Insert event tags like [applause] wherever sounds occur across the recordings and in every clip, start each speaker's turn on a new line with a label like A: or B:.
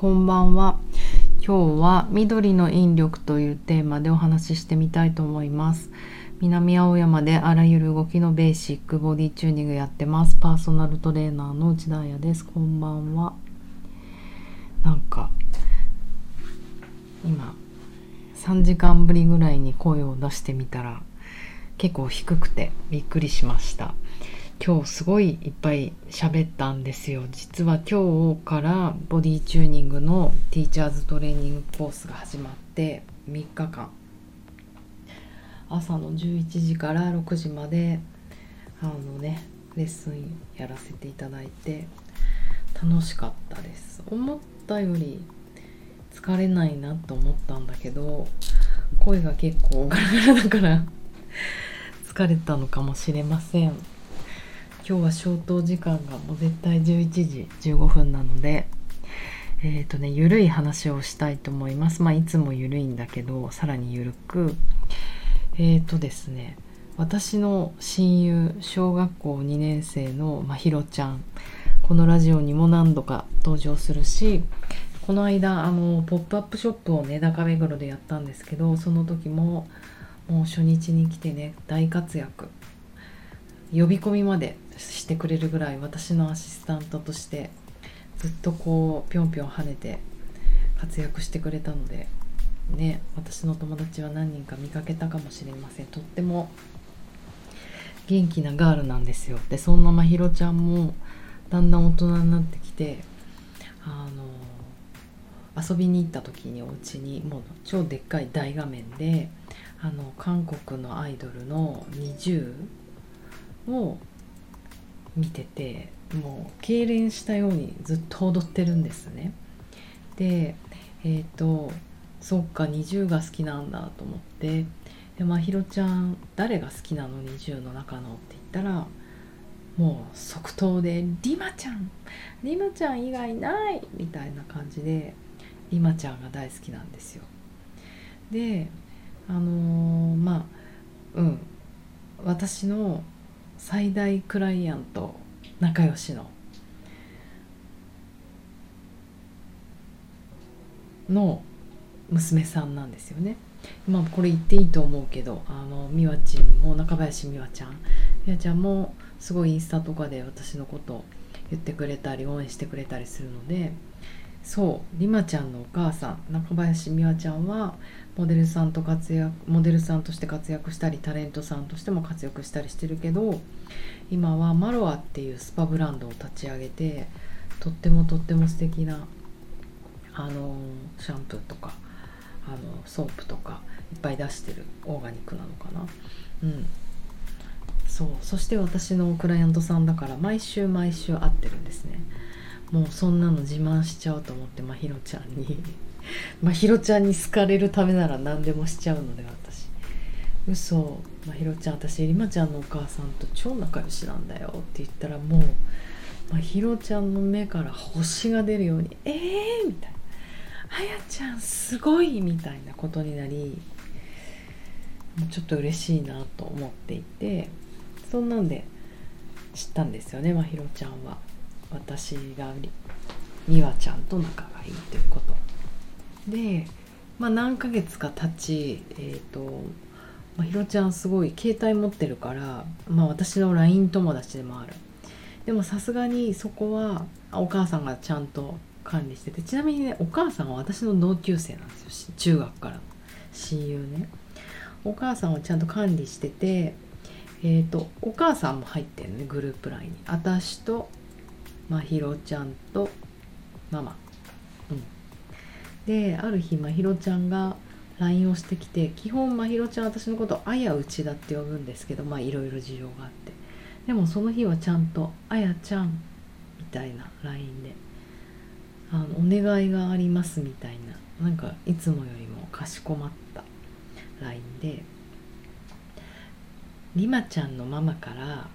A: こんばんは。今日は緑の引力というテーマでお話ししてみたいと思います。南青山であらゆる動きのベーシックボディチューニングやってます。パーソナルトレーナーの内田彩です。こんばんは。なんか今3時間ぶりぐらいに声を出してみたら結構低くてびっくりしました。今日すごいいっぱい喋ったんですよ。実は今日からボディチューニングのティーチャーズトレーニングコースが始まって3日間。朝の11時から6時まであのねレッスンやらせていただいて楽しかったです。思ったより疲れないなと思ったんだけど声が結構ガラガラだから疲れたのかもしれません。今日は消灯時間がもう絶対11時15分なのでえっ、ー、とねゆるい話をしたいと思います。まあいつもゆるいんだけどさらにゆるく。えっ、ー、とですね私の親友小学校2年生のまひろちゃんこのラジオにも何度か登場するしこの間あのポップアップショップをね中目黒でやったんですけどその時ももう初日に来てね大活躍。呼び込みまでしてくれるぐらい私のアシスタントとしてずっとこうぴょんぴょん跳ねて活躍してくれたのでね私の友達は何人か見かけたかもしれません。とっても元気なガールなんですよ。でそんなまひろちゃんもだんだん大人になってきてあの遊びに行った時にお家にもう超でっかい大画面であの韓国のアイドルの NiziU を見ててもう痙攣したようにずっと踊ってるんですね。でえっ、ー、とそっか NiziU が好きなんだと思って。でまひろちゃん誰が好きなの？NiziU の中のって言ったらもう即答で「リマちゃんリマちゃん以外ない!」みたいな感じでリマちゃんが大好きなんですよ。であのー、まあうん。私の最大クライアント仲良しのの娘さんなんですよね。まあこれ言っていいと思うけどあの美和ちんも中林美和ちゃん美和ちゃんもすごいインスタとかで私のこと言ってくれたり応援してくれたりするのでそうりまちゃんのお母さん中林美和ちゃんはモデルさんと活躍モデルさんとして活躍したりタレントさんとしても活躍したりしてるけど今はマロアっていうスパブランドを立ち上げてとってもとっても素敵なあのシャンプーとかあのソープとかいっぱい出してるオーガニックなのかな。うん。そうそして私のクライアントさんだから毎週毎週会ってるんですね。もうそんなの自慢しちゃおうと思ってまひろちゃんに [laughs] まひろちゃんに好かれるためなら何でもしちゃうので私嘘まひろちゃん私りまちゃんのお母さんと超仲良しなんだよって言ったらもうまひろちゃんの目から星が出るように「えー!」みたいな「あやちゃんすごい!」みたいなことになりちょっと嬉しいなと思っていてそんなんで知ったんですよねまひろちゃんは私がみわちゃんと仲がいいということ。で、まあ、何ヶ月か経ちえ、ー、とまあ、ひろちゃんすごい携帯持ってるから、まあ、私の LINE 友達でもある。でもさすがにそこはお母さんがちゃんと管理しててちなみにねお母さんは私の同級生なんですよ。中学から。親友ね。お母さんはちゃんと管理しててえっ、ー、とお母さんも入ってるねグループ LINE に。私とまひろちゃんとママ。うん。である日まひろちゃんが LINE をしてきて基本まひろちゃん私のことあやうちだって呼ぶんですけどまあいろいろ事情があって。でもその日はちゃんとあやちゃんみたいな LINE であのお願いがありますみたいななんかいつもよりもかしこまった LINE でりまちゃんのママから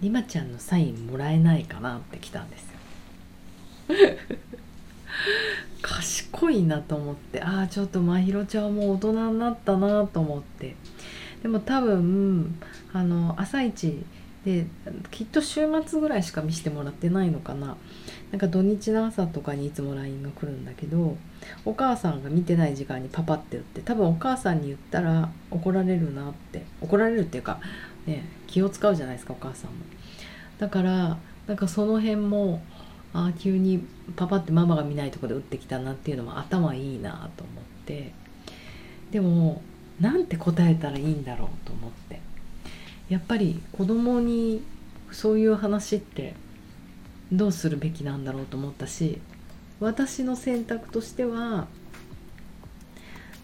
A: りまちゃんのサインもらえないかなって来たんですよ。[laughs] 賢いなと思ってああちょっとまひろちゃんも大人になったなと思って。でも多分あの朝一でできっと週末ぐらいしか見せてもらってないのかな。なんか土日の朝とかにいつも LINE が来るんだけどお母さんが見てない時間にパパって打って多分お母さんに言ったら怒られるなって怒られるっていうか、ね、気を使うじゃないですかお母さんも。だからなんかその辺もあ急にパパってママが見ないとこで打ってきたなっていうのも頭いいなと思って。でもなんて答えたらいいんだろうと思って。やっぱり子供にそういう話ってどうするべきなんだろうと思ったし私の選択としては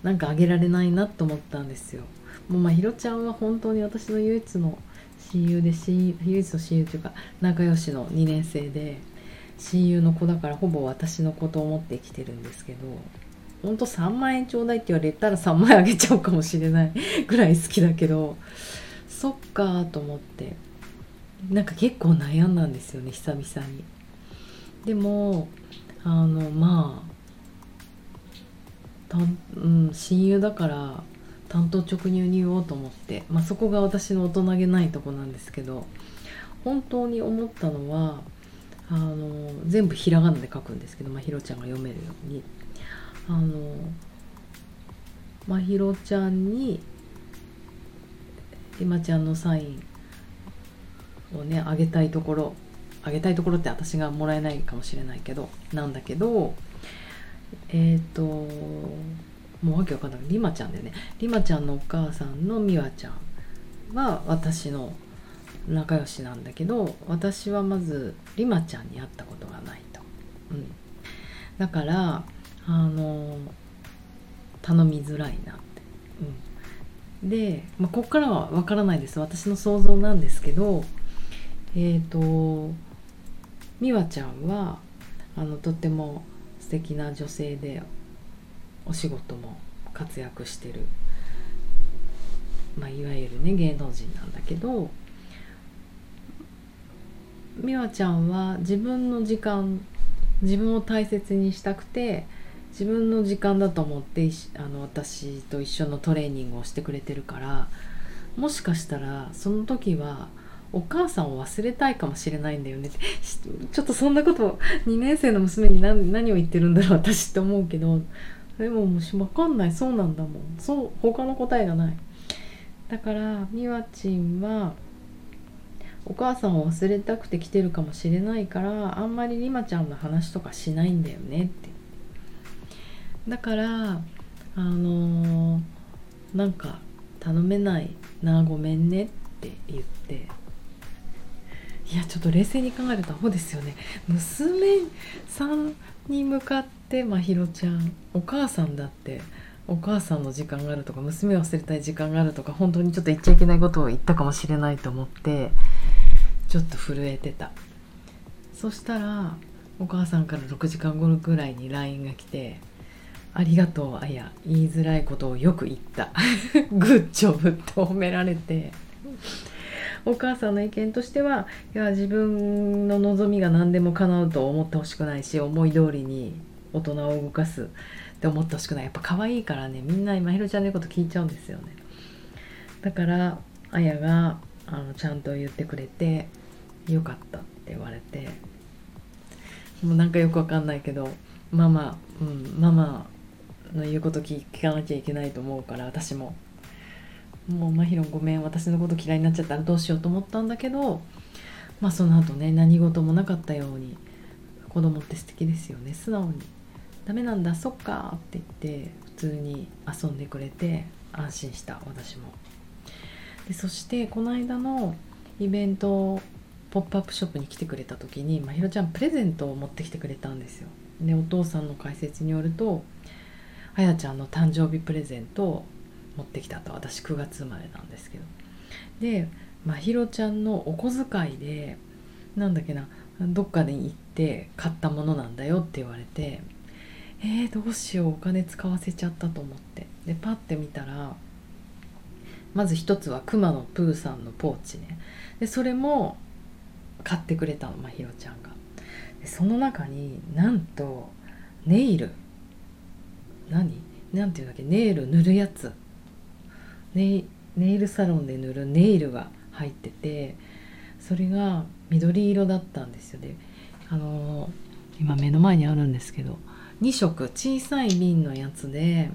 A: なんかあげられないなと思ったんですよ。もうまひろちゃんは本当に私の唯一の親友で親唯一の親友というか仲良しの2年生で親友の子だからほぼ私のことを思ってきてるんですけどほんと3万円ちょうだいって言われたら3万円あげちゃうかもしれない [laughs] ぐらい好きだけどそっかと思ってなんか結構悩んだんですよね久々に。でもあのまあた、うん、親友だから担当直入に言おうと思って、まあ、そこが私の大人げないとこなんですけど本当に思ったのはあの全部ひらがなで書くんですけどまひろちゃんが読めるように。あのまひろちゃんにりまちゃんのサインをねあげたいところあげたいところって私がもらえないかもしれないけどなんだけどえっ、ー、ともうわけわかんないりまちゃんだよね。りまちゃんのお母さんのみわちゃんは私の仲良しなんだけど私はまずりまちゃんに会ったことがないと、うん、だからあの頼みづらいなって、うん、で、まあ、ここからは分からないです。私の想像なんですけどえっ、ー、と美和ちゃんはあのとっても素敵な女性でお仕事も活躍してる、まあ、いわゆるね芸能人なんだけど美和ちゃんは自分の時間自分を大切にしたくて自分の時間だと思ってあの私と一緒のトレーニングをしてくれてるからもしかしたらその時はお母さんを忘れたいかもしれないんだよね。[laughs] ちょっとそんなこと2年生の娘に何何を言ってるんだろう私って思うけどでももう分かんない。そうなんだもん。そう他の答えがない。だからみわちんはお母さんを忘れたくて来てるかもしれないからあんまりりまちゃんの話とかしないんだよねって。だからあのー、なんか頼めないなごめんねって言って。いやちょっと冷静に考えるとアホですよね。娘さんに向かってまひろちゃんお母さんだってお母さんの時間があるとか娘を忘れたい時間があるとか本当にちょっと言っちゃいけないことを言ったかもしれないと思ってちょっと震えてた。そしたらお母さんから6時間後ぐらいに LINE が来て「ありがとうあや言いづらいことをよく言った。グッジョブ」って褒められて。お母さんの意見としてはいや自分の望みが何でも叶うと思ってほしくないし思い通りに大人を動かすって思ってほしくない。やっぱ可愛いからねみんな今ひろちゃんの言うこと聞いちゃうんですよね。だからあやがあのちゃんと言ってくれてよかったって言われてもうなんかよくわかんないけどママうんママの言うこと聞かなきゃいけないと思うから私も。もうまひろごめん私のこと嫌いになっちゃったらどうしようと思ったんだけどまあその後ね何事もなかったように子供って素敵ですよね。素直に「ダメなんだそっか」って言って普通に遊んでくれて安心した私も。でそしてこの間のイベントポップアップショップに来てくれた時にまひろちゃんプレゼントを持ってきてくれたんですよ。でお父さんの解説によるとあやちゃんの誕生日プレゼント持ってきたと私9月生まれなんですけど。でまひろちゃんのお小遣いでなんだっけなどっかに行って買ったものなんだよって言われてえー、どうしようお金使わせちゃったと思って。でパッて見たらまず一つはくまのプーさんのポーチね。でそれも買ってくれたのまひろちゃんが。でその中になんとネイル。何？なんていうんだっけ？ネイル塗るやつ。ネイルサロンで塗るネイルが入っててそれが緑色だったんですよであの今目の前にあるんですけど2色小さい瓶のやつで、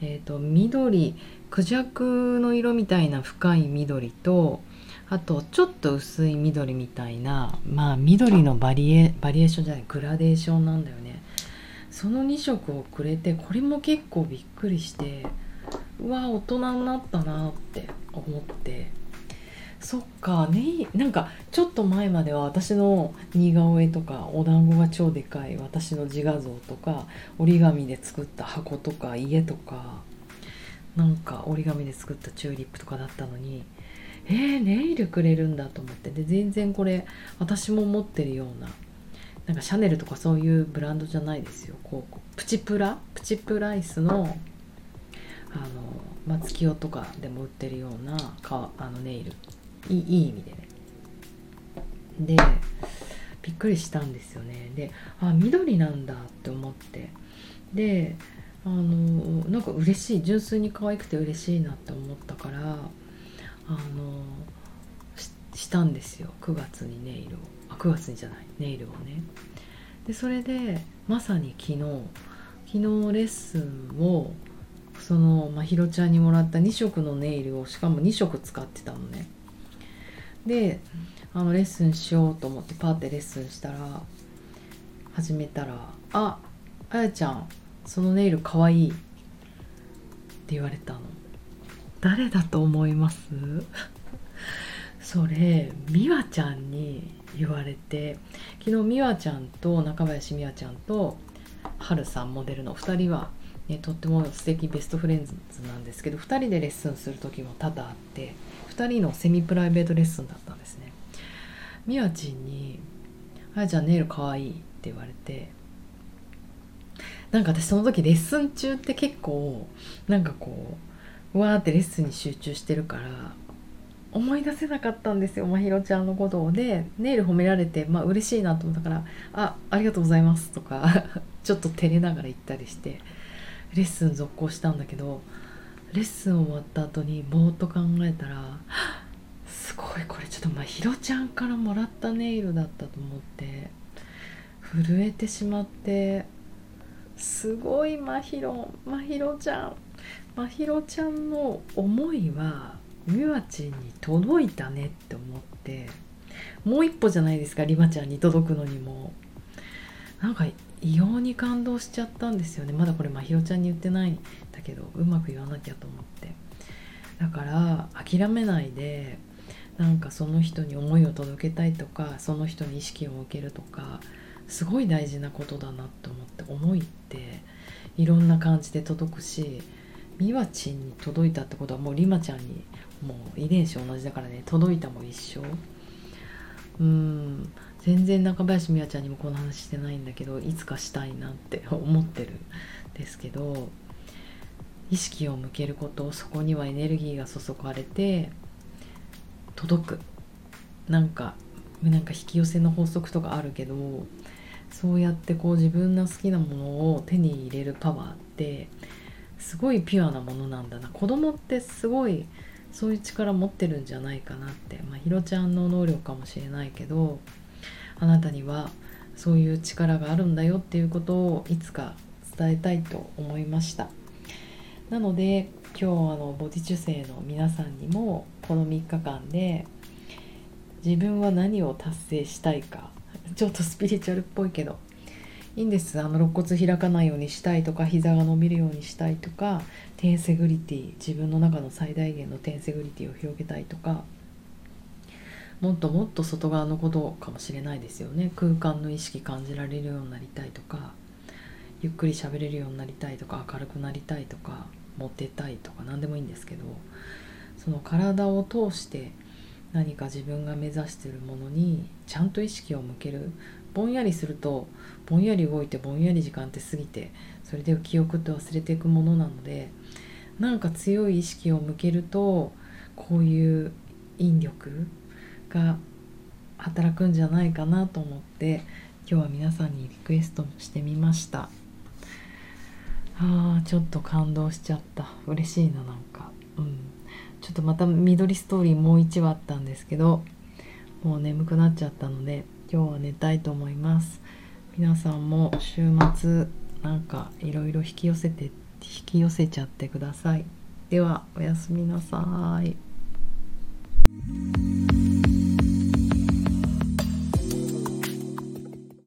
A: えーと、緑クジャクの色みたいな深い緑とあとちょっと薄い緑みたいなまあ緑のバリエバリエーションじゃないグラデーションなんだよね。その2色をくれてこれも結構びっくりしてうわ大人になったなって思って。そっかねなんかちょっと前までは私の似顔絵とかお団子が超でかい私の自画像とか折り紙で作った箱とか家とかなんか折り紙で作ったチューリップとかだったのにえー、ネイルくれるんだと思って。で全然これ私も持ってるようななんかシャネルとかそういうブランドじゃないですよ。こうプチプラ？プチプライスのあの松清とかでも売ってるようなかあのネイル。いいい意味でね。でびっくりしたんですよね。であ緑なんだって思って。であのなんか嬉しい。純粋に可愛くて嬉しいなって思ったからあのしたんですよ。9月にネイルを。あ9月にじゃない。ネイルをね。でそれでまさに昨日。昨日レッスンをそのまひろちゃんにもらった2色のネイルをしかも2色使ってたのね。であのレッスンしようと思ってパーってレッスンしたら始めたら「ああやちゃんそのネイルかわいい」って言われたの。誰だと思います？[laughs] それ美和ちゃんに言われて昨日美和ちゃんと中林美和ちゃんと春さんモデルの2人は、ね、とっても素敵ベストフレンズなんですけど2人でレッスンする時も多々あって2人のセミプライベートレッスンだったんですね。みわちんに「あやちゃんネイルかわいい」って言われてなんか私その時レッスン中って結構なんかこうわーってレッスンに集中してるから思い出せなかったんですよまひろちゃんのことを。でネイル褒められてまあ嬉しいなと思ったから「あありがとうございます」とか [laughs] ちょっと照れながら言ったりして。レッスン続行したんだけどレッスン終わった後にぼーっと考えたらすごいこれちょっとまひろちゃんからもらったネイルだったと思って震えてしまってすごいまひろまひろちゃんまひろちゃんの思いはみわちんに届いたねって思ってもう一歩じゃないですかりまちゃんに届くのにも。なんか異様に感動しちゃったんですよね。まだこれまひろちゃんに言ってないんだけどうまく言わなきゃと思って。だから諦めないでなんかその人に思いを届けたいとかその人に意識を向けるとかすごい大事なことだなと思って思いっていろんな感じで届くしみわちんに届いたってことはもうりまちゃんにもう遺伝子同じだからね届いたも一緒。うん。全然中林美和ちゃんにもこの話してないんだけどいつかしたいなって [laughs] 思ってるんですけど意識を向けることそこにはエネルギーが注がれて届く。なんかなんか引き寄せの法則とかあるけどそうやってこう自分の好きなものを手に入れるパワーってすごいピュアなものなんだな。子供ってすごいそういう力持ってるんじゃないかなって。まあひろちゃんの能力かもしれないけどあなたにはそういう力があるんだよっていうことをいつか伝えたいと思いました。なので今日あのボディ中性の皆さんにもこの3日間で自分は何を達成したいか。[laughs] ちょっとスピリチュアルっぽいけど。いいんです。あの肋骨開かないようにしたいとか膝が伸びるようにしたいとかテンセグリティ自分の中の最大限のテンセグリティを広げたいとか。もっともっと外側のことかもしれないですよね。空間の意識感じられるようになりたいとかゆっくり喋れるようになりたいとか明るくなりたいとかモテたいとか何でもいいんですけどその体を通して何か自分が目指してるものにちゃんと意識を向ける。ぼんやりするとぼんやり動いてぼんやり時間って過ぎてそれで記憶って忘れていくものなのでなんか強い意識を向けるとこういう引力が働くんじゃないかなと思って今日は皆さんにリクエストしてみました。あーちょっと感動しちゃった。嬉しいななんか。うん。ちょっとまた緑ストーリーもう1話あったんですけどもう眠くなっちゃったので今日は寝たいと思います。皆さんも週末なんかいろいろ引き寄せて引き寄せちゃってください。ではおやすみなさい。